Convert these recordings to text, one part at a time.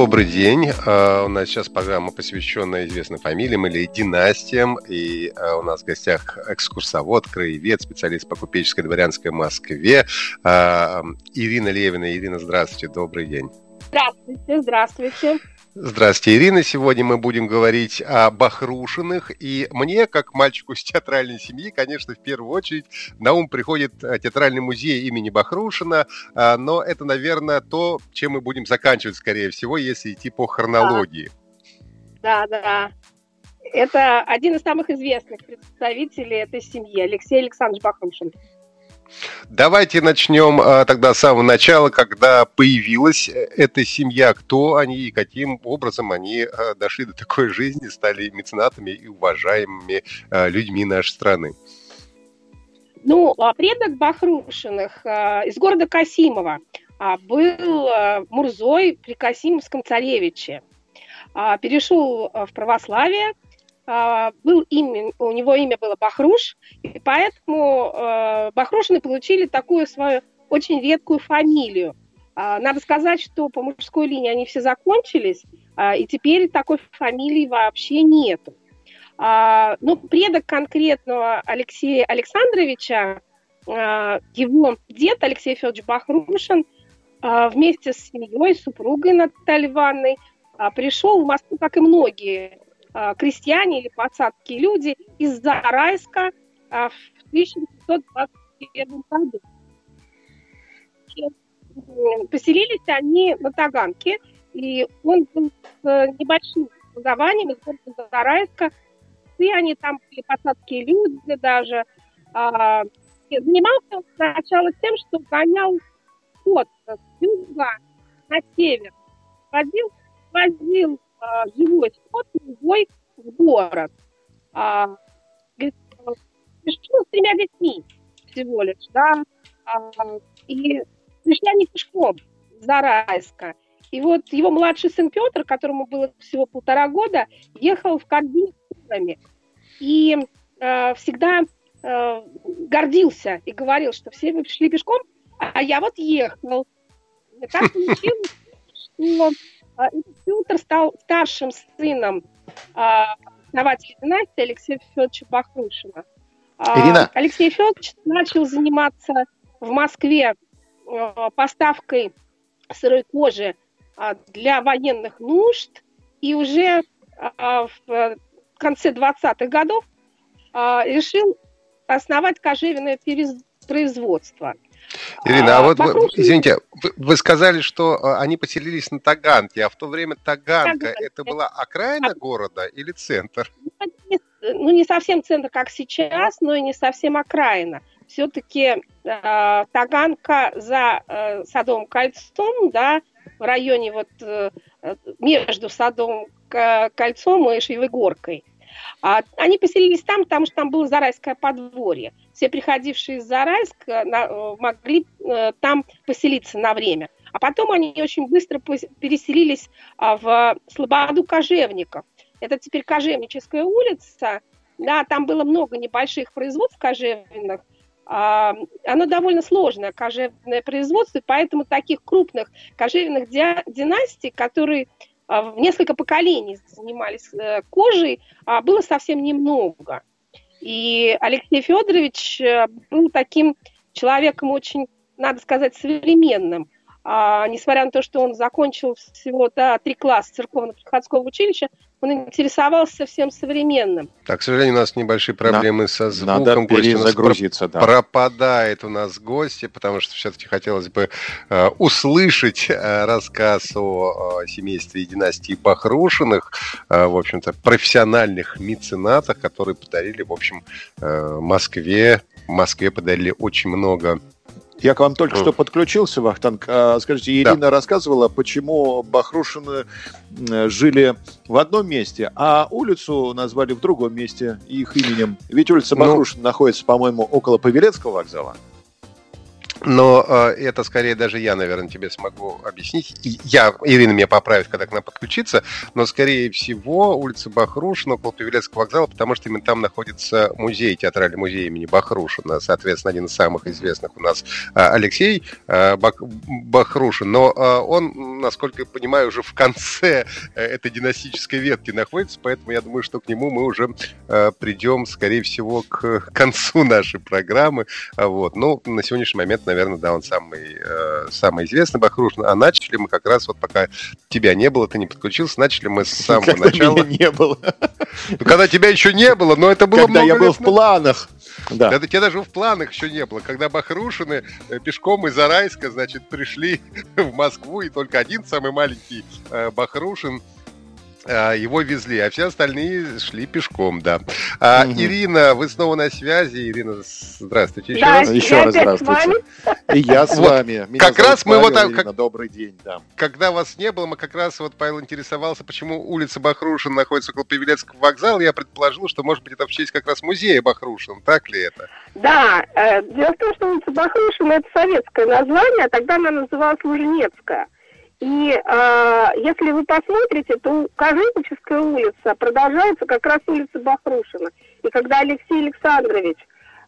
Добрый день. А, у нас сейчас программа, посвященная известным фамилиям или династиям. И а, у нас в гостях экскурсовод, краевед, специалист по купеческой дворянской Москве а, Ирина Левина. Ирина, здравствуйте, добрый день. Здравствуйте, здравствуйте. Здравствуйте, Ирина. Сегодня мы будем говорить о Бахрушиных. И мне, как мальчику с театральной семьи, конечно, в первую очередь на ум приходит э, театральный музей имени Бахрушина. А, но это, наверное, то, чем мы будем заканчивать, скорее всего, если идти по хронологии. Да, да. да. Это один из самых известных представителей этой семьи, Алексей Александрович Бахрушин. Давайте начнем а, тогда с самого начала, когда появилась э, эта семья, кто они и каким образом они а, дошли до такой жизни, стали меценатами и уважаемыми а, людьми нашей страны. Ну, а предок Бахрушиных а, из города Касимова а, был Мурзой при Касимовском царевиче. Перешел в православие, а, был имя, у него имя было Бахруш, и поэтому э, Бахрушины получили такую свою очень редкую фамилию. А, надо сказать, что по мужской линии они все закончились, а, и теперь такой фамилии вообще нету. Ну, предок конкретного Алексея Александровича, его дед Алексей Федорович Бахрушин вместе с семьей, супругой Натальей Ивановной пришел в Москву, как и многие Э, крестьяне или посадские люди из Зарайска э, в 1921 году. Поселились они на Таганке, и он был с небольшим образованием из города Зарайска, и они там были посадские люди даже. А, занимался сначала тем, что гонял скот с юга на север. Возил, возил а, живой скот живой в город. А, пришел с тремя детьми всего лишь, да, а, и пришли они пешком с Зарайска. И вот его младший сын Петр, которому было всего полтора года, ехал в корзине с И э, всегда э, гордился и говорил, что все вы пришли пешком, а я вот ехал. И так получилось, что Петр стал старшим сыном а, основателя династии Алексея Федоровича Бахрушина. А, Ирина. Алексей Федорович начал заниматься в Москве поставкой сырой кожи для военных нужд, и уже в конце 20-х годов решил основать кожевенное производство – Ирина, а, а вот, вокруг... извините, вы, вы сказали, что а, они поселились на Таганке, а в то время Таганка, это была окраина а... города или центр? Ну, не совсем центр, как сейчас, но и не совсем окраина. Все-таки э, Таганка за э, Садовым кольцом, да, в районе вот э, между Садовым кольцом и Шевой горкой. А, они поселились там, потому что там было Зарайское подворье все приходившие из Зарайска э, могли э, там поселиться на время. А потом они очень быстро переселились а, в Слободу Кожевников. Это теперь Кожевническая улица. Да, там было много небольших производств кожевенных. А, оно довольно сложное кожевенное производство, поэтому таких крупных кожевенных династий, которые несколько поколений занимались э, кожей, было совсем немного. И Алексей Федорович э, был таким человеком очень, надо сказать, современным. А, несмотря на то, что он закончил всего да, три класса церковно-приходского училища, он интересовался совсем современным. Так, к сожалению, у нас небольшие проблемы На, со звуком. Надо перезагрузиться, да. Пропадает у нас гости, потому что все-таки хотелось бы э, услышать э, рассказ о, о семействе и династии Бахрушиных, э, в общем-то, профессиональных меценатах, которые подарили, в общем, э, Москве, Москве подарили очень много я к вам только что подключился, Вахтанг. А, скажите, Ирина да. рассказывала, почему Бахрушины жили в одном месте, а улицу назвали в другом месте их именем. Ведь улица ну, Бахрушина находится, по-моему, около Павелецкого вокзала. Но э, это скорее даже я, наверное, тебе смогу объяснить. И я, Ирина меня поправит, когда к нам подключится, но скорее всего улица Бахрушина около Павелецкого вокзала, потому что именно там находится музей, театральный музей имени Бахрушина, соответственно, один из самых известных у нас э, Алексей э, Бах, Бахрушин. Но э, он, насколько я понимаю, уже в конце э, этой династической ветки находится, поэтому я думаю, что к нему мы уже э, придем, скорее всего, к концу нашей программы. Вот. Но на сегодняшний момент наверное, да, он самый, э, самый известный Бахрушин. А начали мы как раз, вот пока тебя не было, ты не подключился, начали мы с самого когда начала. Меня не было. Ну, когда тебя еще не было, но это было Когда я был в планах. Да. Да, тебя даже в планах еще не было. Когда Бахрушины э, пешком из Арайска, значит, пришли в Москву, и только один самый маленький э, Бахрушин его везли, а все остальные шли пешком, да. А, Мгм. Ирина, вы снова на связи. Ирина, здравствуйте еще Да, раз. Еще я раз опять с здравствуйте. И я с Вот, вами. Меня как зовут раз мы вот Павел, так- Ирина, Добрый день, да. когда вас не было, мы как раз вот Павел интересовался, почему улица Бахрушин находится около Павелецкого вокзала. Я предположил, что, может быть, это в честь как раз музея Бахрушин. Так ли это? Да, э, дело в том, что улица Бахрушина это советское название, а тогда она называлась Лужнецкая. И э, если вы посмотрите, то Кожевническая улица продолжается как раз улица Бахрушина. И когда Алексей Александрович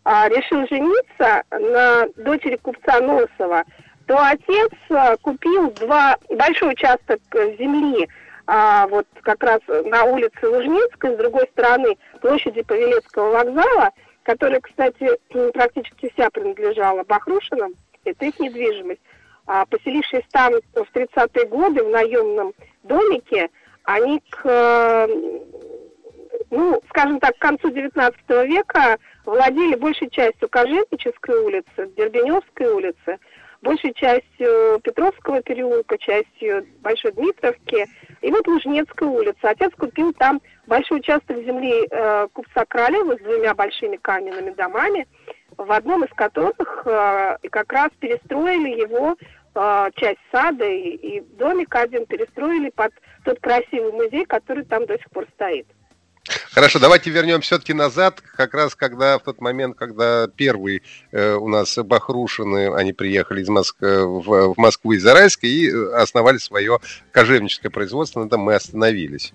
а, решил жениться на дочери купца Носова, то отец а, купил два большой участок э, земли а, вот как раз на улице Лужнецкой, с другой стороны площади Павелецкого вокзала, которая, кстати, практически вся принадлежала Бахрушинам, это их недвижимость. А, поселившись там в 30-е годы в наемном домике, они к, э, ну, скажем так, к концу 19 века владели большей частью Кожевнической улицы, Дербеневской улицы, большей частью Петровского переулка, частью Большой Дмитровки, и вот Лужнецкая улица. Отец купил там большой участок земли э, купца Королева с двумя большими каменными домами, в одном из которых э, как раз перестроили его э, часть сада и, и домик один перестроили под тот красивый музей, который там до сих пор стоит. Хорошо, давайте вернем все-таки назад, как раз когда в тот момент, когда первый э, у нас Бахрушины, они приехали из Моск... э, в, в Москву из Зарайска и э, основали свое кожевническое производство, на этом мы остановились.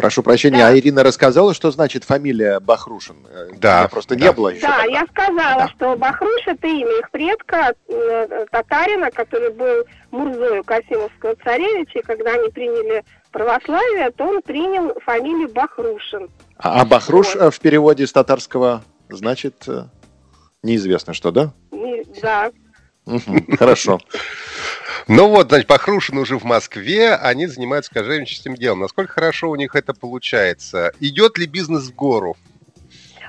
Прошу прощения, Да. а Ирина рассказала, что значит фамилия Бахрушин? Э, Да, меня просто да. не было еще. Да, тогда. я сказала, Да. что Бахруш это имя их предка, э, татарина, который был Мурзою Касимовского царевича, и когда они приняли православие, то он принял фамилию Бахрушин. А, а Бахруш Вот. э, в переводе с татарского значит неизвестно что, да? И- да. Хорошо. Ну вот, значит, Бахрушины уже в Москве, они занимаются кожевническим делом. Насколько хорошо у них это получается? Идет ли бизнес в гору?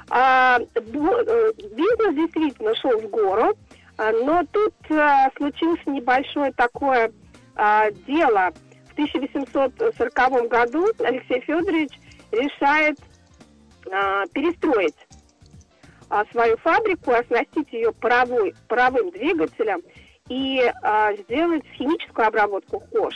А, э, бизнес действительно шел в гору, а, но тут а, случилось небольшое такое а, дело. В 1840 году Алексей Федорович решает а, перестроить а, свою фабрику, оснастить ее паровой, паровым двигателем и а, сделать химическую обработку кож,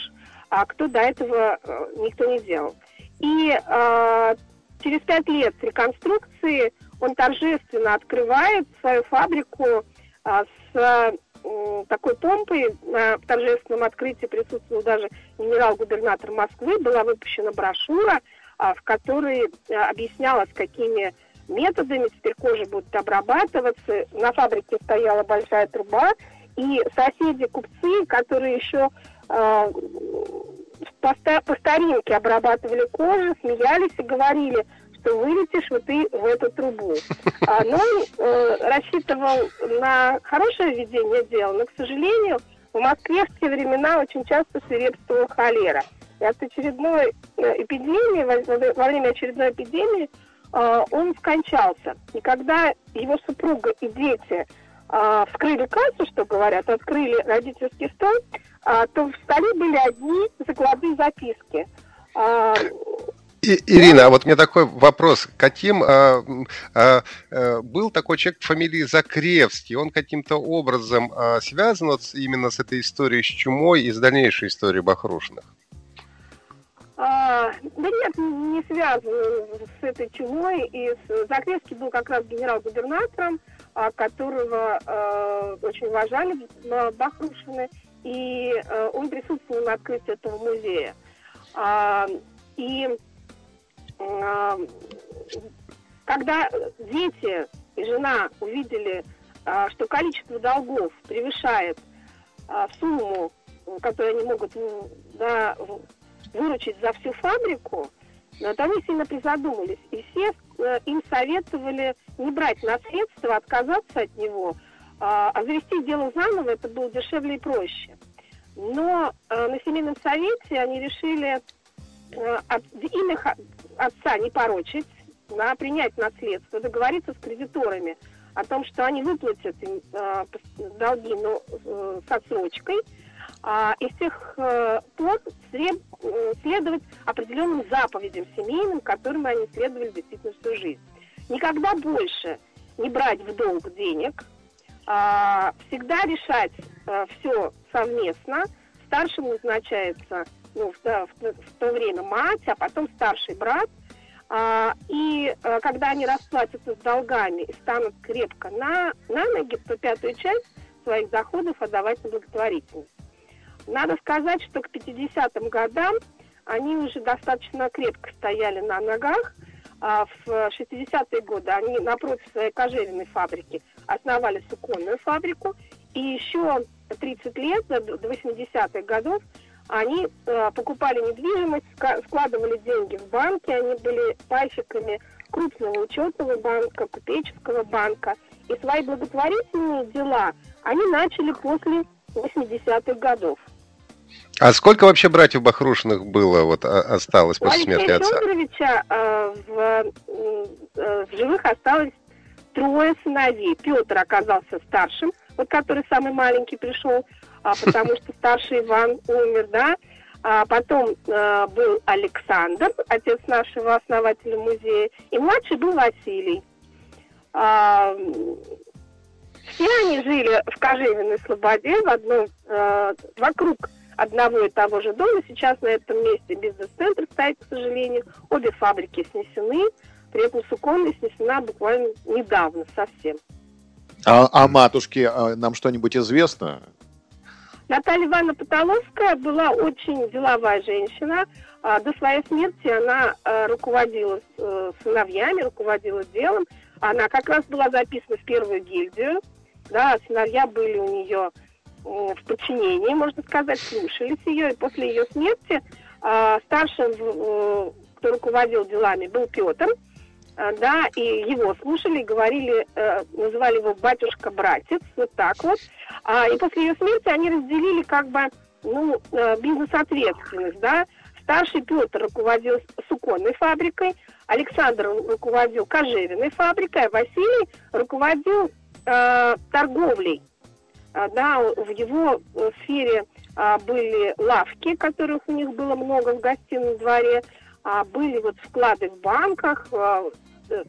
а, кто до этого э, никто не делал. И а, через пять лет реконструкции он торжественно открывает свою фабрику а, с м, такой помпой. На торжественном открытии присутствовал даже генерал-губернатор Москвы. Была выпущена брошюра, а, в которой а, объяснялось, какими методами теперь кожа будет обрабатываться. На фабрике стояла большая труба, и соседи-купцы, которые еще а, по, ста- по старинке обрабатывали кожу, смеялись и говорили, что вылетишь вот ты в эту трубу. А, но он э, рассчитывал на хорошее ведение дела, но, к сожалению, в Москве в те времена очень часто свирепствовала холера. И от очередной э, эпидемии, во, во время очередной эпидемии, э, он скончался. И когда его супруга и дети э, вскрыли кассу, что говорят, открыли родительский стол, а, то в столе были одни закладные записки. А, И- Ирина, а вот меня такой вопрос. Каким а, а, а, был такой человек по фамилии Закревский? Он каким-то образом а, связан вот именно с этой историей с чумой и с дальнейшей историей Бахрушиных? а, да нет, не связано с этой чумой. И с, Закревский был как раз генерал-губернатором а, которого э, очень уважали Бахрушины, и э, он присутствовал на открытии этого музея. А, и а, когда дети и жена увидели, что количество долгов превышает сумму, которую они могут да, выручить за всю фабрику, то они сильно призадумались. И все им советовали не брать наследство, отказаться от него, а, а завести дело заново, это было дешевле и проще. Но э, на семейном совете они решили э, имя отца не порочить, а принять наследство, договориться с кредиторами о том, что они выплатят э, долги но, э, с отсрочкой, а, из всех э, сред, э, следовать определенным заповедям семейным, которым они следовали действительно всю жизнь. Никогда больше не брать в долг денег, а, всегда решать а, все совместно. Старшим назначается ну, в, в, в то время мать, а потом старший брат. А, и когда они расплатятся с долгами и станут крепко на, на ноги, то пятую часть своих доходов отдавать на благотворительность. Надо сказать, что к 50-м годам они уже достаточно крепко стояли на ногах, а в 60-е годы они напротив своей кожевенной фабрики основали суконную фабрику, и еще 30 лет, до 80-х годов, они э, покупали недвижимость, складывали деньги в банки, они были пальщиками крупного учетного банка, купеческого банка. И свои благотворительные дела они начали после 80-х годов. А сколько вообще братьев Бахрушиных было, вот осталось после смерти отца? Федоровича э, в, э, в живых осталось трое сыновей. Петр оказался старшим, вот который самый маленький пришел, а, потому что старший Иван умер, да. А потом э, был Александр, отец нашего основателя музея, и младший был Василий. А, все они жили в Кожевенной Слободе, в одном, э, вокруг одного и того же дома. Сейчас на этом месте бизнес-центр стоит, к сожалению. Обе фабрики снесены. При этом Суконная снесена буквально недавно совсем. А, а матушке а нам что-нибудь известно? Наталья Ивановна Потоловская была очень деловая женщина. А, до своей смерти она а, руководила э, сыновьями, руководила делом. Она как раз была записана в первую гильдию. Да, сыновья были у нее в подчинении, можно сказать, слушались ее. И после ее смерти э, старшим, кто руководил делами, был Петр. Э, да, и его слушали, говорили, э, называли его батюшка-братец, вот так вот. А, и после ее смерти они разделили как бы, ну, э, бизнес-ответственность, да. Старший Петр руководил суконной фабрикой, Александр руководил кожевенной фабрикой, а Василий руководил э, торговлей а, да, в его э, сфере а, были лавки, которых у них было много в гостином дворе, а, были вот вклады в банках, э,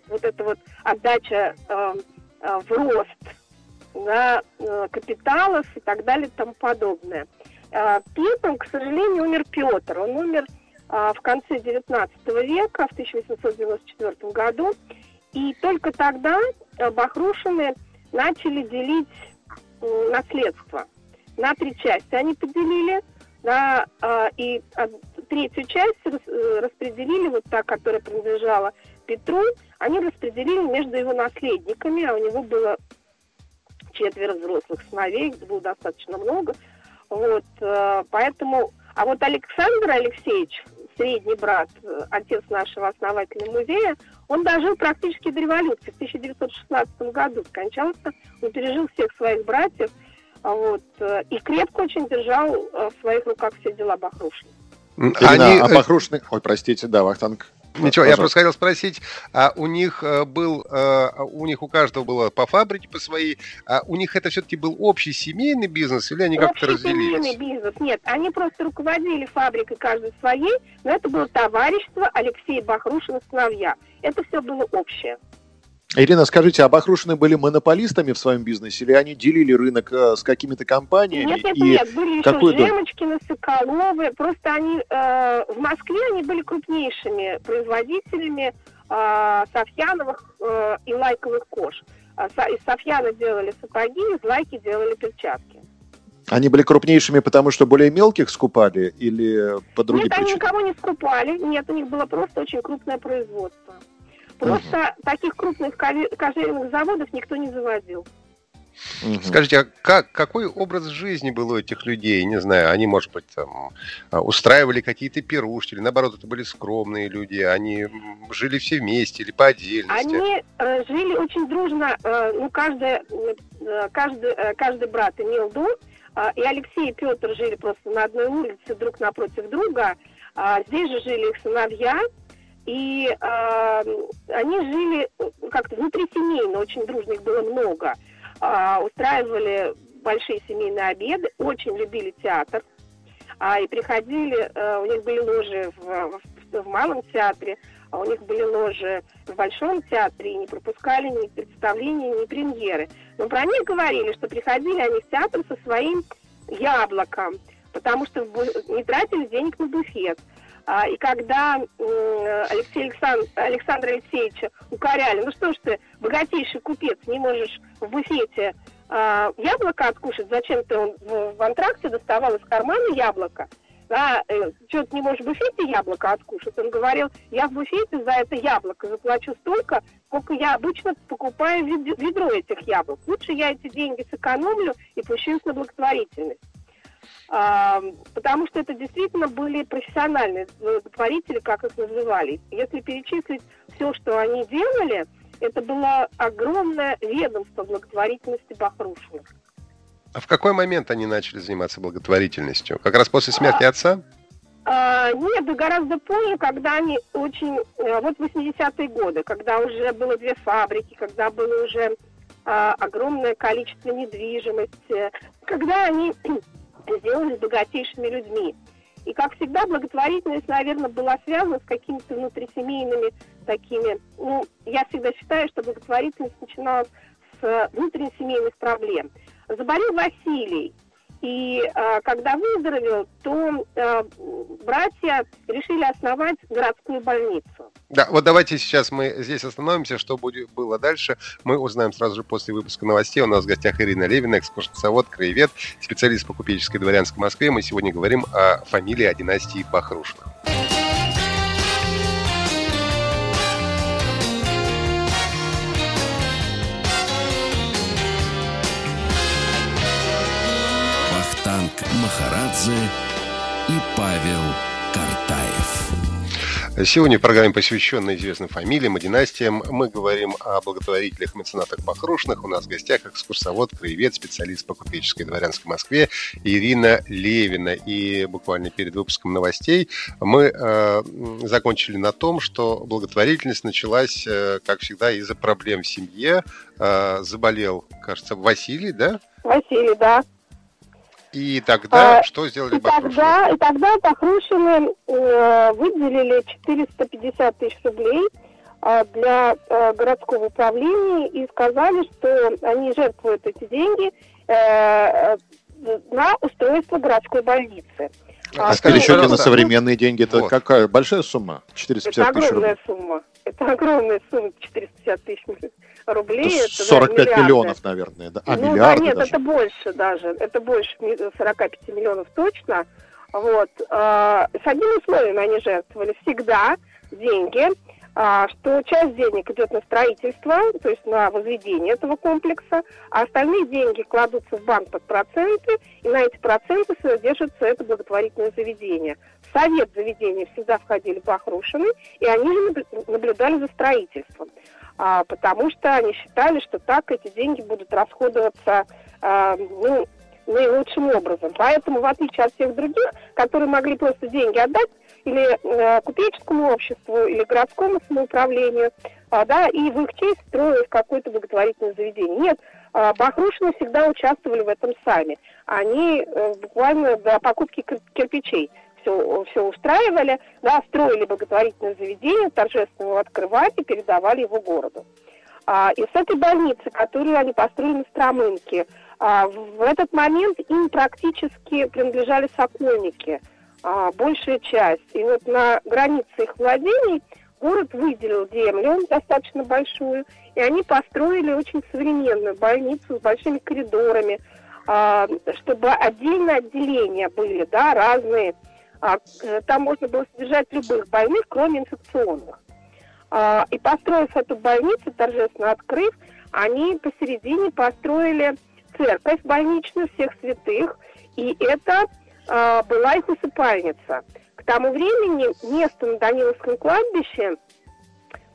вот эта вот отдача э, в рост да, капиталов и так далее и тому подобное. Первым, к сожалению, умер Петр. Он умер в конце XIX века, в 1894 году. И только тогда Бахрушины начали делить наследство на три части. Они поделили, да, а, и а, третью часть э, распределили, вот та, которая принадлежала Петру, они распределили между его наследниками, а у него было четверо взрослых сыновей, было достаточно много. Вот, э, поэтому... А вот Александр Алексеевич, средний брат, э, отец нашего основателя музея, он дожил практически до революции. В 1916 году скончался, он пережил всех своих братьев, а вот, э, и крепко очень держал э, в своих руках все дела Бахрушина. Они... А Бахрушины... Ой, простите, да, Вахтанг. Ничего, я просто хотел спросить, а у них был, у них у каждого было по фабрике, по своей, а у них это все-таки был общий семейный бизнес или они как-то разделились? семейный бизнес, нет, они просто руководили фабрикой каждой своей, но это было товарищество Алексея Бахрушина сыновья. Это все было общее. Ирина, скажите, а Бахрушины были монополистами в своем бизнесе или они делили рынок э, с какими-то компаниями? Нет, нет, и нет, были еще Жемочкины, Соколовы, просто они э, в Москве они были крупнейшими производителями а, Софьяновых э, и лайковых кож. А, из Софьяна делали сапоги, из лайки делали перчатки. Они были крупнейшими, потому что более мелких скупали или по другим Нет, причинам? они никого не скупали. Нет, у них было просто очень крупное производство. Просто угу. таких крупных кожевенных заводов никто не заводил. Угу. Скажите, а как, какой образ жизни был у этих людей? Не знаю, они, может быть, там, а, устраивали какие-то пирушки, или наоборот, это были скромные люди, они жили все вместе или по отдельности? Они э, жили очень дружно, э, ну, каждый, э, каждый, э, каждый брат имел дом, э, и Алексей и Петр жили просто на одной улице друг напротив друга, э, здесь же жили их сыновья, и э, они жили э, как-то внутрисемейно, очень дружно, их было много – а, устраивали большие семейные обеды, очень любили театр. А, и приходили, а, у них были ложи в, в, в малом театре, а у них были ложи в большом театре, и не пропускали ни представления, ни премьеры. Но про них говорили, что приходили они в театр со своим яблоком, потому что не тратили денег на буфет. А, и когда Алексей Александр, Александра Алексеевича укоряли, ну что ж ты, богатейший купец, не можешь в буфете а, яблоко откушать, зачем ты он в, в антракте доставал из кармана яблоко, да, э, что ты не можешь в буфете яблоко откушать? Он говорил, я в буфете за это яблоко заплачу столько, сколько я обычно покупаю ведро этих яблок. Лучше я эти деньги сэкономлю и пущу их на благотворительность. Потому что это действительно были профессиональные благотворители, как их называли. Если перечислить все, что они делали, это было огромное ведомство благотворительности Бахрушиных. А в какой момент они начали заниматься благотворительностью? Как раз после смерти а, отца? А, нет, гораздо позже, когда они очень... Э, вот 80-е годы, когда уже было две фабрики, когда было уже а, огромное количество недвижимости, когда они сделались богатейшими людьми. И, как всегда, благотворительность, наверное, была связана с какими-то внутрисемейными такими... Ну, я всегда считаю, что благотворительность начиналась с внутрисемейных проблем. Заболел Василий, и э, когда выздоровел, то э, братья решили основать городскую больницу. Да, вот давайте сейчас мы здесь остановимся. Что будет, было дальше, мы узнаем сразу же после выпуска новостей. У нас в гостях Ирина Левина, экскурсовод, краевед, специалист по купеческой дворянской Москве. Мы сегодня говорим о фамилии, о династии Бахрушиных. Махарадзе и Павел Картаев. Сегодня в программе, посвященной известным фамилиям и династиям, мы говорим о благотворителях и меценатах Бахрушных. У нас в гостях экскурсовод, краевед, специалист по купеческой дворянской Москве Ирина Левина. И буквально перед выпуском новостей мы э, закончили на том, что благотворительность началась, э, как всегда, из-за проблем в семье. Э, заболел, кажется, Василий, да? Василий, да. И тогда а, что сделали и Тогда, и тогда Бахрушины э, выделили 450 тысяч рублей э, для э, городского управления и сказали, что они жертвуют эти деньги э, на устройство городской больницы. А, а пересчете на современные деньги, это вот. какая? Большая сумма? 450 тысяч рублей? Это огромная сумма. Это огромная сумма, 450 тысяч рублей. Это 45 это, да, миллионов, наверное, да? А, ну, миллиарды да, нет, даже. это больше даже. Это больше 45 миллионов точно. Вот. А, с одним условием они жертвовали. Всегда деньги, а, что часть денег идет на строительство, то есть на возведение этого комплекса, а остальные деньги кладутся в банк под проценты, и на эти проценты содержится это благотворительное заведение. В совет заведения всегда входили Бахрушины, и они же наблюдали за строительством потому что они считали, что так эти деньги будут расходоваться а, ну, наилучшим образом. Поэтому, в отличие от всех других, которые могли просто деньги отдать или э, купеческому обществу, или городскому самоуправлению, а, да, и в их честь строилось какое-то благотворительное заведение. Нет, э, Бахрушины всегда участвовали в этом сами. Они э, буквально до покупки кирпичей все, все устраивали, да, строили благотворительное заведение, торжественно его открывали и передавали его городу. А, и с этой больницы, которую они построили на Стромынке, а, в этот момент им практически принадлежали сокольники, а, большая часть. И вот на границе их владений город выделил землю достаточно большую, и они построили очень современную больницу с большими коридорами, а, чтобы отдельно отделения были, да, разные. А, э, там можно было содержать любых больных, кроме инфекционных. А, и построив эту больницу, торжественно открыв, они посередине построили церковь больничную всех святых, и это была их усыпальница. К тому времени место на Даниловском кладбище,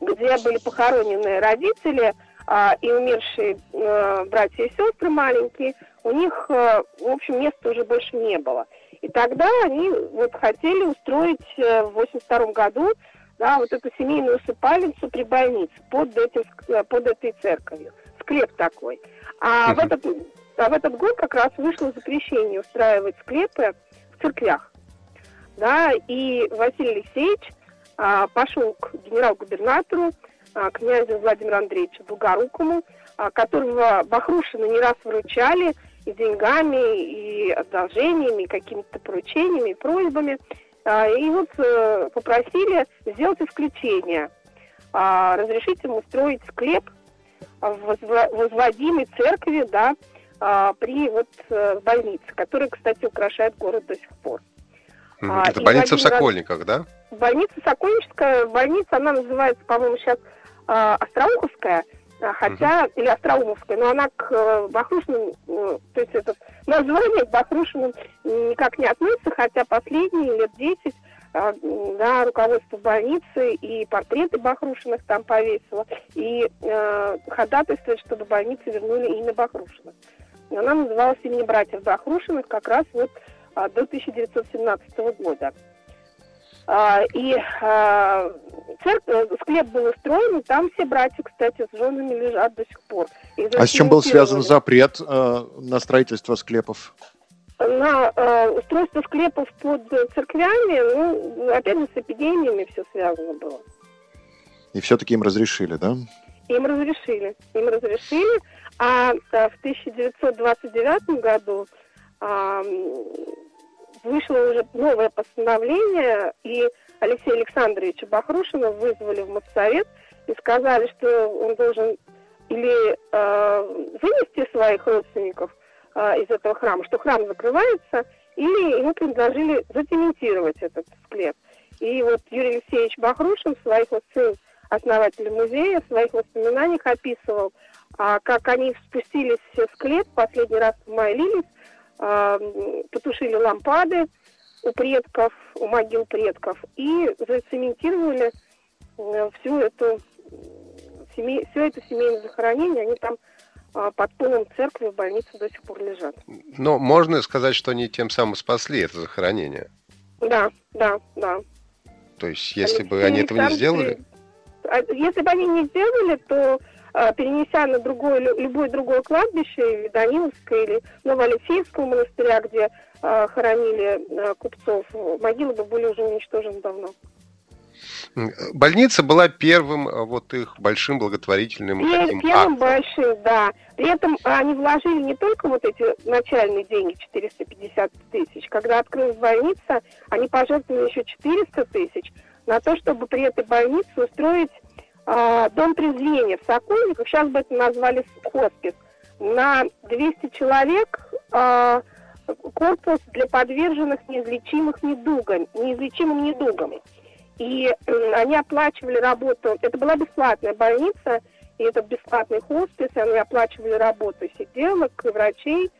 где были похоронены родители а, и умершие а, братья и сестры маленькие, у них, а, в общем, места уже больше не было. И тогда они вот хотели устроить э, в 82 году да, вот эту семейную усыпальницу при больнице под, этим, под этой церковью. Склеп такой. А, в этот, а в этот год как раз вышло запрещение устраивать склепы в церквях. Да, и Василий Алексеевич а, пошел к генерал-губернатору, а, князю Владимиру Андреевичу Долгорукому, а, которого Бахрушина не раз выручали и деньгами, и одолжениями, и какими-то поручениями, и просьбами. А, и вот а, попросили сделать исключение, а, разрешить ему строить склеп в возводимой церкви, да, а, при вот а, больнице, которая, кстати, украшает город до сих пор. Это больница в Сокольниках, раз... да? Больница Сокольническая, больница, она называется, по-моему, сейчас э, Остроуховская, хотя, mm или Остроумовская, но она к э, Бахрушиным, э, то есть это название к Бахрушиным никак не относится, хотя последние лет 10 э, да, руководство больницы и портреты Бахрушиных там повесило, и э, ходатайствует, чтобы больницы вернули имя Бахрушиных. Она называлась имени братьев Бахрушиных как раз вот а, до 1917 года. А, и а, церковь, э, склеп был устроен, и там все братья, кстати, с женами лежат до сих пор. А с чем был связан запрет э, на строительство склепов? На э, устройство склепов под церквями, ну, опять же, с эпидемиями все связано было. И все-таки им разрешили, да? Им разрешили. Им разрешили. А, а в 1929 году вышло уже новое постановление, и Алексея Александровича Бахрушина вызвали в Моссовет и сказали, что он должен или э, вынести своих родственников э, из этого храма, что храм закрывается, или ему предложили зацементировать этот склеп. И вот Юрий Алексеевич Бахрушин своих вот сын, основатель музея, в своих воспоминаниях описывал, а, как они спустились в склеп, последний раз в молились, потушили лампады у предков, у могил предков и зацементировали э, всю эту семей, все это семейное захоронение, они там а, под полом церкви в больнице до сих пор лежат. Но можно сказать, что они тем самым спасли это захоронение? Да, да, да. То есть, если Алексей бы они этого не сделали? А, если бы они не сделали, то перенеся на другое, любое другое кладбище, или Даниловское, или Новоалексеевского монастыря, где э, хоронили э, купцов, могилы бы были уже уничтожены давно. Больница была первым вот их большим благотворительным Пер, таким Первым актом. большим, да. При этом они вложили не только вот эти начальные деньги, 450 тысяч. Когда открылась больница, они пожертвовали еще 400 тысяч на то, чтобы при этой больнице устроить а, дом трезвения в Сокольниках, сейчас бы это назвали хоспис, на 200 человек а, корпус для подверженных неизлечимых недугам, неизлечимым недугам. И они оплачивали работу, это была бесплатная больница, и это бесплатный хоспис, и они оплачивали работу сиделок и врачей.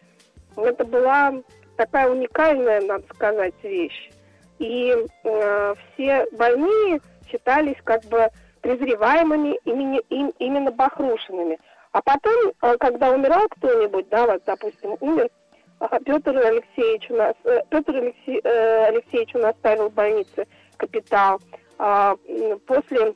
Это была такая уникальная, надо сказать, вещь. И э, все больные считались как бы презреваемыми имени, им, именно Бахрушинами. А потом, э, когда умирал кто-нибудь, да, вот, допустим, умер Петр Алексеевич у нас, э, Петр Алексей, э, Алексеевич у нас ставил в больнице капитал. А, после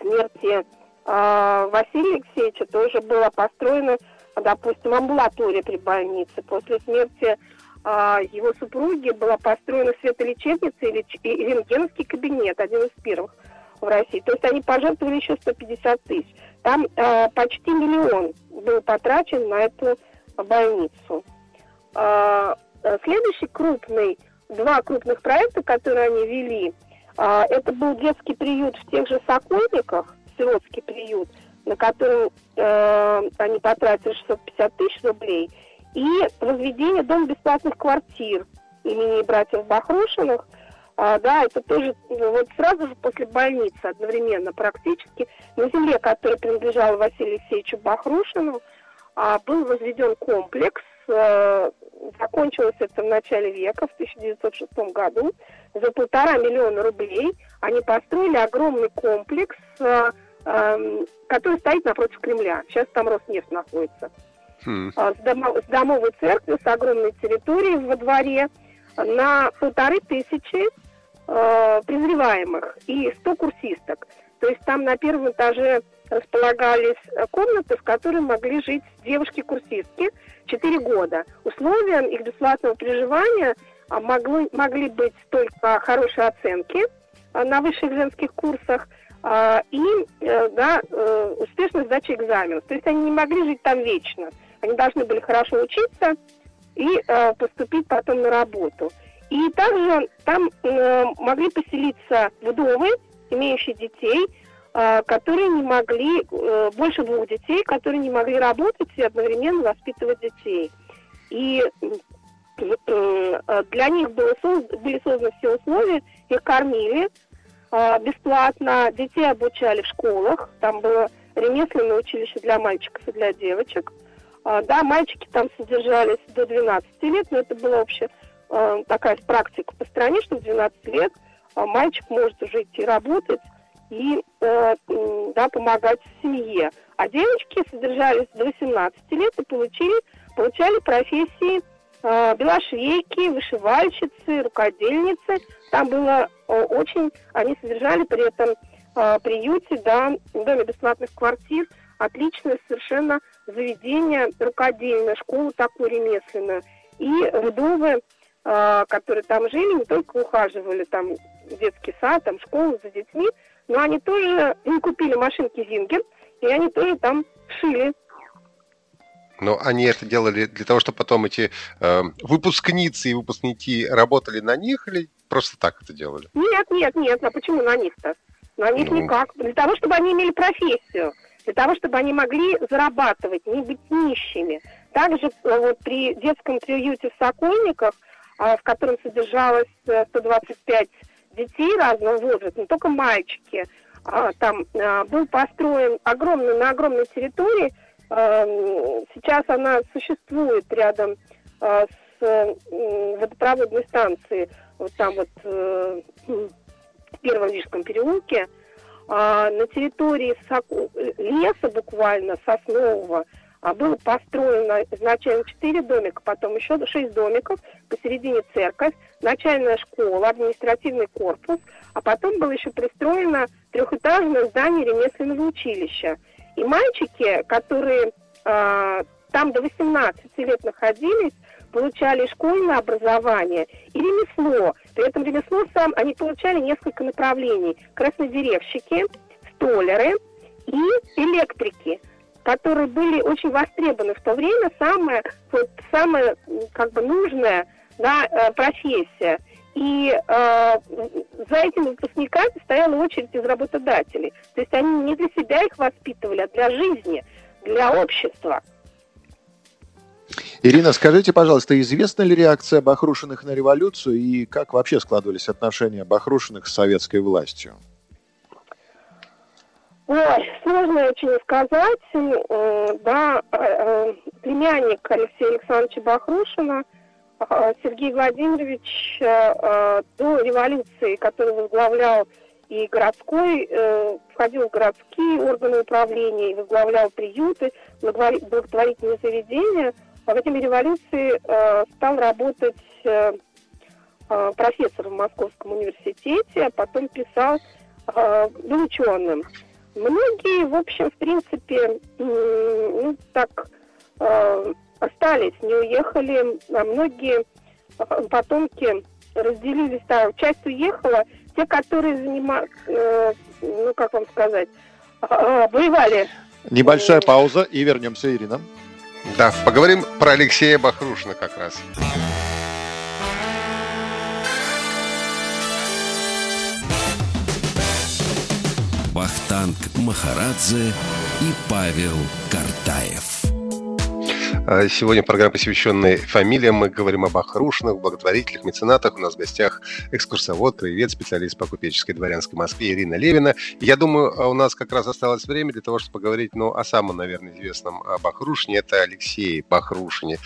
смерти а, Василия Алексеевича тоже была построена, допустим, амбулатория при больнице. После смерти а, его супруги была построена светолечебница или, рентгеновский кабинет, один из первых в России. То есть они пожертвовали еще 150 тысяч. Там э, почти миллион был потрачен на эту больницу. Э, следующий крупный, два крупных проекта, которые они вели, А, это был детский приют в тех же Сокольниках, сиротский приют, на который э, они потратили 650 тысяч рублей, и возведение дома бесплатных квартир имени братьев Бахрушиных. А, да, это тоже ну, вот сразу же после больницы одновременно практически на земле, которая принадлежала Василию Алексеевичу Бахрушину, а, был возведен комплекс. А, закончилось это в начале века, в 1906 году. За полтора миллиона рублей они построили огромный комплекс, а, а, который стоит напротив Кремля. Сейчас там Роснефть находится. Хм. А, с, домо, с домовой церковью, с огромной территорией во дворе на полторы тысячи э, презреваемых и 100 курсисток. То есть там на первом этаже располагались комнаты, в которых могли жить девушки-курсистки 4 года. Условием их бесплатного проживания а, могли, могли быть только хорошие оценки а, на высших женских курсах а, и э, да, э, успешная сдача экзаменов. То есть они не могли жить там вечно. Они должны были хорошо учиться и э, поступить потом на работу. И также там могли поселиться вдовы, имеющие детей, а, которые не могли, э, больше двух детей, которые не могли работать и одновременно воспитывать детей. И э, для них было были созданы все условия, их кормили а, бесплатно, детей обучали в школах, там было ремесленное училище для мальчиков и для девочек. А, да, мальчики там содержались до 12 лет, но это была вообще такая практика по стране, что в 12 лет мальчик может уже идти работать, и э, да, помогать семье. А девочки содержались до 18 лет и получили, получали профессии э, белошвейки, вышивальщицы, рукодельницы. Там было э, очень, они содержали при этом э, приюте, да, в доме бесплатных квартир, отличное совершенно заведение, рукодельная школа такую ремесленную. И вдовы, э, которые там жили, не только ухаживали там детский сад, там школу за детьми, но они тоже им купили машинки Зингер, и они тоже там шили. Но они это делали для того, чтобы потом эти э, выпускницы и выпускники работали на них или просто так это делали? Нет, нет, нет. А почему на них-то? На них ну... никак. Для того, чтобы они имели профессию. Для того, чтобы они могли зарабатывать, не быть нищими. Также э, вот при детском приюте в Сокольниках, э, в котором содержалось 125 э, детей разного возраста, не только мальчики. А, там а, был построен огромный, на огромной территории. А, сейчас она существует рядом а, с а, водопроводной станцией, вот там вот а, в Первом Рижском переулке. А, на территории леса буквально, соснового, а было построено изначально четыре домика, потом еще шесть домиков, посередине церковь, начальная школа, административный корпус, а потом было еще пристроено трехэтажное здание ремесленного училища. И мальчики, которые э, там до 18 лет находились, получали школьное образование и ремесло. При этом ремесло сам они получали несколько направлений. Краснодеревщики, столеры и электрики которые были очень востребованы в то время, самая, вот, самая как бы нужная да, э, профессия. И э, за этими выпускниками стояла очередь из работодателей. То есть они не для себя их воспитывали, а для жизни, для общества. Ирина, скажите, пожалуйста, известна ли реакция Бахрушиных на революцию и как вообще складывались отношения Бахрушиных с советской властью? Ой, сложно очень сказать. Э, да, э, э, племянник Алексея Александровича Бахрушина, Сергей Владимирович, до революции, который возглавлял и городской, входил в городские органы управления и возглавлял приюты, благотворительные заведения, а в это революции стал работать профессором в Московском университете, а потом писал, был ученым. Многие, в общем, в принципе, ну, так э, остались, не уехали, а многие э, потомки разделились, да, часть уехала, те, которые занимались, э, ну, как вам сказать, э, воевали. Небольшая пауза и вернемся, Ирина. Да, поговорим про Алексея Бахрушина как раз. Вахтанг Махарадзе и Павел Картаев. А сегодня программа, посвященная фамилиям. Мы говорим об охрушных, благотворителях, меценатах. У нас в гостях экскурсовод, краевед, специалист по купеческой дворянской Москве Ирина Левина. Я думаю, у нас как раз осталось время для того, чтобы поговорить ну, о самом, наверное, известном Бахрушине. Это Алексей Бахрушине,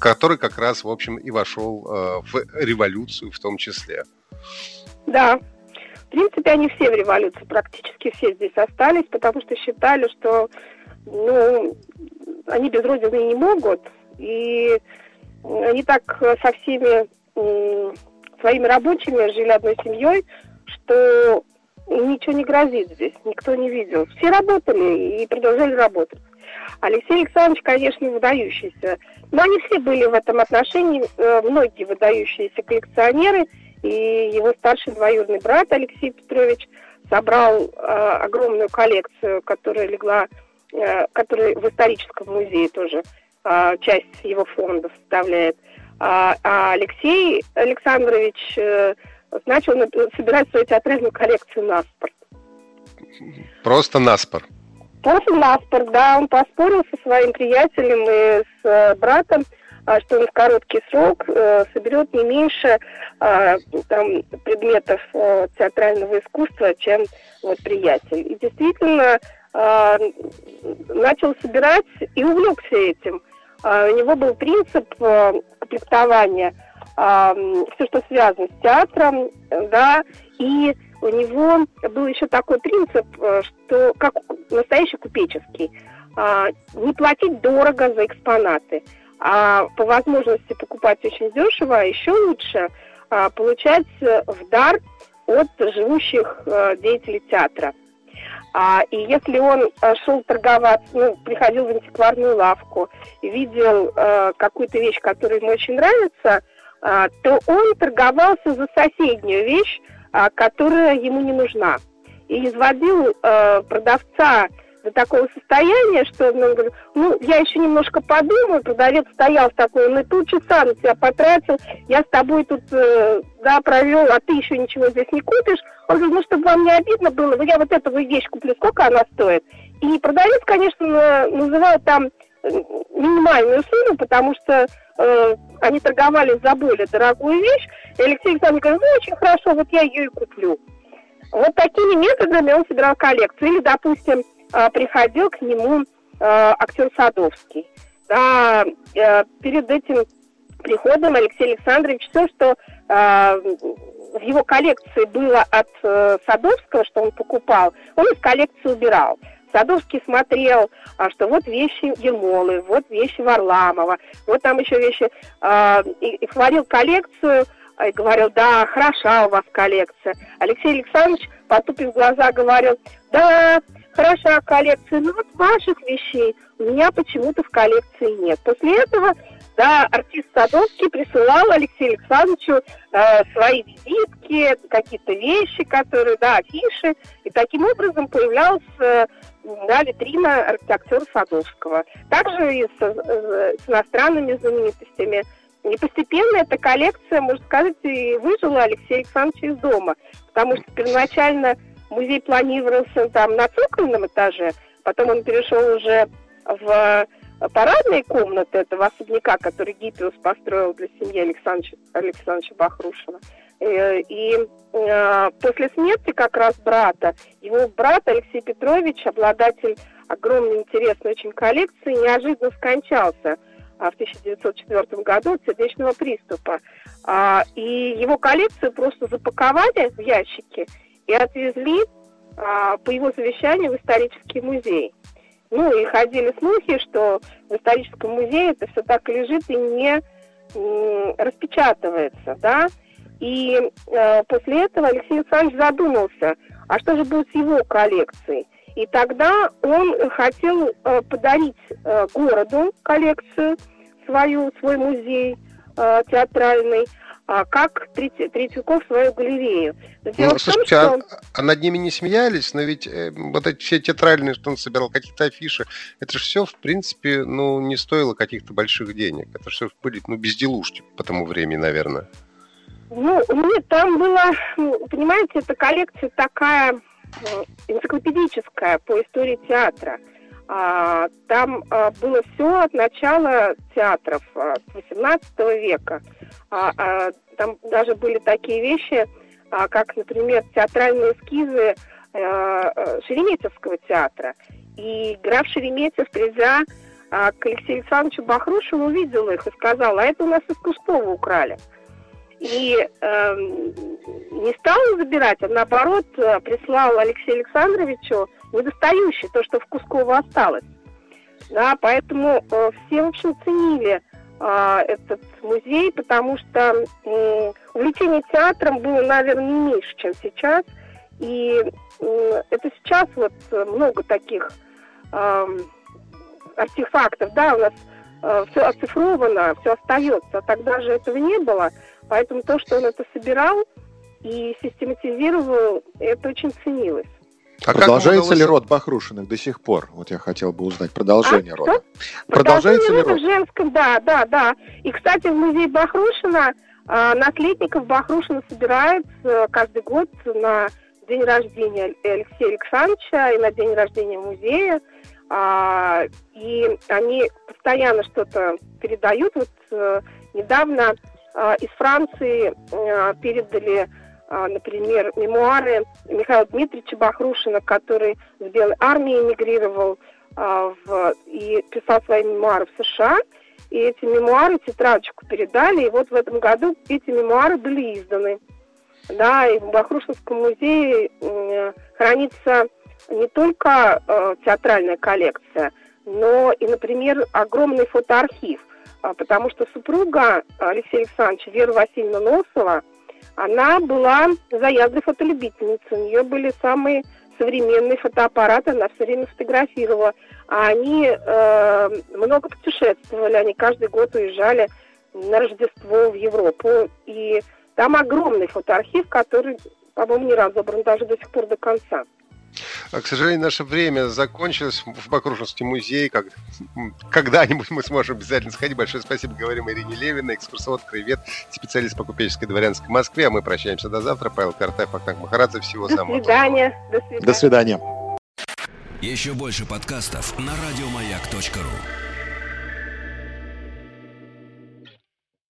который как раз, в общем, и вошел э, в революцию в том числе. Да, принципе, они все в революции, практически все здесь остались, потому что считали, что ну, они без родины не могут, и они так со всеми своими рабочими жили одной семьей, что ничего не грозит здесь, никто не видел. Все работали и продолжали работать. Алексей Александрович, конечно, выдающийся. Но они все были в этом отношении, э, многие выдающиеся коллекционеры. И его старший двоюродный брат Алексей Петрович собрал э, огромную коллекцию, которая легла Э, который в историческом музее тоже а, часть его фонда составляет. А, а Алексей Александрович э, начал собирать свою театральную коллекцию наспорт. Просто наспор. Просто наспорт, да. Он поспорил со своим приятелем и с э, братом, что он в короткий срок соберет не меньше там, предметов театрального искусства, чем вот приятель. И действительно, э, начал собирать и увлекся этим. Э, у него был принцип э, комплектования, э, все, что связано с театром, да, и у него был еще такой принцип, э, что как настоящий купеческий, э, не платить дорого за экспонаты, а по возможности покупать очень дешево, а еще лучше э, получать в дар от живущих э, деятелей театра. А, и если он а, шел торговаться, ну, приходил в антикварную лавку видел а, какую-то вещь, которая ему очень нравится, а, то он торговался за соседнюю вещь, а, которая ему не нужна. И изводил а, продавца до такого состояния, что он говорит, ну, я еще немножко подумаю, продавец стоял такой, ну, полчаса на тебя потратил, я с тобой тут, э, да, провел, а ты еще ничего здесь не купишь. Он говорит, ну, чтобы вам не обидно было, ну, я вот эту вещь куплю, сколько она стоит? И продавец, конечно, называл там э, минимальную сумму, потому что э, они торговали за более дорогую вещь. И Алексей Александрович говорит, ну, очень хорошо, вот я ее и куплю. Вот такими методами он собирал коллекцию. Или, допустим, приходил к нему э, актер Садовский. Да, э, перед этим приходом Алексей Александрович все, что э, в его коллекции было от э, Садовского, что он покупал, он из коллекции убирал. Садовский смотрел, а, что вот вещи Ермолы, вот вещи Варламова, вот там еще вещи, и, и хвалил коллекцию, и говорил, да, хороша у вас коллекция. Алексей Александрович, потупив глаза, говорил, да, хороша коллекция, но вот ваших вещей у меня почему-то в коллекции нет. После этого да, артист Садовский присылал Алексею Александровичу э, свои визитки, какие-то вещи, которые, да, афиши, и таким образом появлялась э, да, витрина актера Садовского. Также и с, э, с иностранными знаменитостями. И постепенно эта коллекция, можно сказать, и выжила Алексея Александровича из дома, потому что первоначально музей планировался там на цокольном этаже, потом он перешел уже в парадные комнаты этого особняка, который Гиппиус построил для семьи Александровича, Александровича Бахрушина. Э, и э, после смерти как раз брата, его брат Алексей Петрович, обладатель огромной интересной очень коллекции, неожиданно скончался а, в 1904 году от сердечного приступа. А, и его коллекцию просто запаковали в ящики и отвезли а, по его завещанию в исторический музей. Ну, и ходили слухи, что в историческом музее это все так лежит и не распечатывается, да. И э, после этого Алексей Александрович задумался, а что же будет с его коллекцией? И тогда он хотел э, подарить э, городу коллекцию свою, свой музей э, театральный, а, как Третьяков свою галерею. Дело ну, слушайте, том, что... а, а над ними не смеялись, но ведь э, вот эти все театральные, что он собирал, какие-то афиши, это же все, в принципе, ну, не стоило каких-то больших денег. Это все были, ну, безделушки по тому времени, наверное. Ну, нет, там было, ну, понимаете, эта коллекция такая энциклопедическая по истории театра. А, там а, было все от начала театров а, с 18 века. А, а, там даже были такие вещи, а, как, например, театральные эскизы а, Шереметьевского театра. И граф Шереметьев, придя а, к Алексею Александровичу Бахрушеву, увидел их и сказал, а это у нас из Кускова украли. И э, не стал забирать, а наоборот прислал Алексею Александровичу недостающее, то, что в Кусково осталось. Да, поэтому э, все, в общем, ценили э, этот музей, потому что э, увлечение театром было, наверное, не меньше, чем сейчас. И э, это сейчас вот много таких э, артефактов, да, у нас э, все оцифровано, все остается, а тогда же этого не было. Поэтому то, что он это собирал и систематизировал, это очень ценилось. А Продолжается удалось... ли род Бахрушиных до сих пор? Вот я хотел бы узнать продолжение а, рода. Что? Продолжается ли род? в женском, да, да, да. И, кстати, в музее Бахрушина э, наследников Бахрушина собирают э, каждый год на день рождения Алексея Александровича и на день рождения музея. А, и они постоянно что-то передают. Вот э, недавно э, из Франции э, передали а, например, мемуары Михаила Дмитриевича Бахрушина, который в Белой армии эмигрировал а, в, и писал свои мемуары в США. И эти мемуары тетрадочку передали, и вот в этом году эти мемуары были изданы. Да, и в Бахрушинском музее хранится не только э, театральная коллекция, но и, например, огромный фотоархив, потому что супруга Алексея Александровича, Вера Васильевна Носова – она была заядлой фотолюбительницей. У нее были самые современные фотоаппараты, она все время фотографировала. А они э, много путешествовали, они каждый год уезжали на Рождество в Европу. И там огромный фотоархив, который, по-моему, не разобран даже до сих пор до конца. А, к сожалению, наше время закончилось в Бакрушинский музей. Как, когда-нибудь мы сможем обязательно сходить. Большое спасибо, говорим Ирине Левиной, экскурсовод, краевед, специалист по купеческой дворянской Москве. А мы прощаемся до завтра. Павел Картаев, Ахтанг Махарадзе. Всего до самого свидания. До свидания. До свидания. Еще больше подкастов на радиомаяк.ру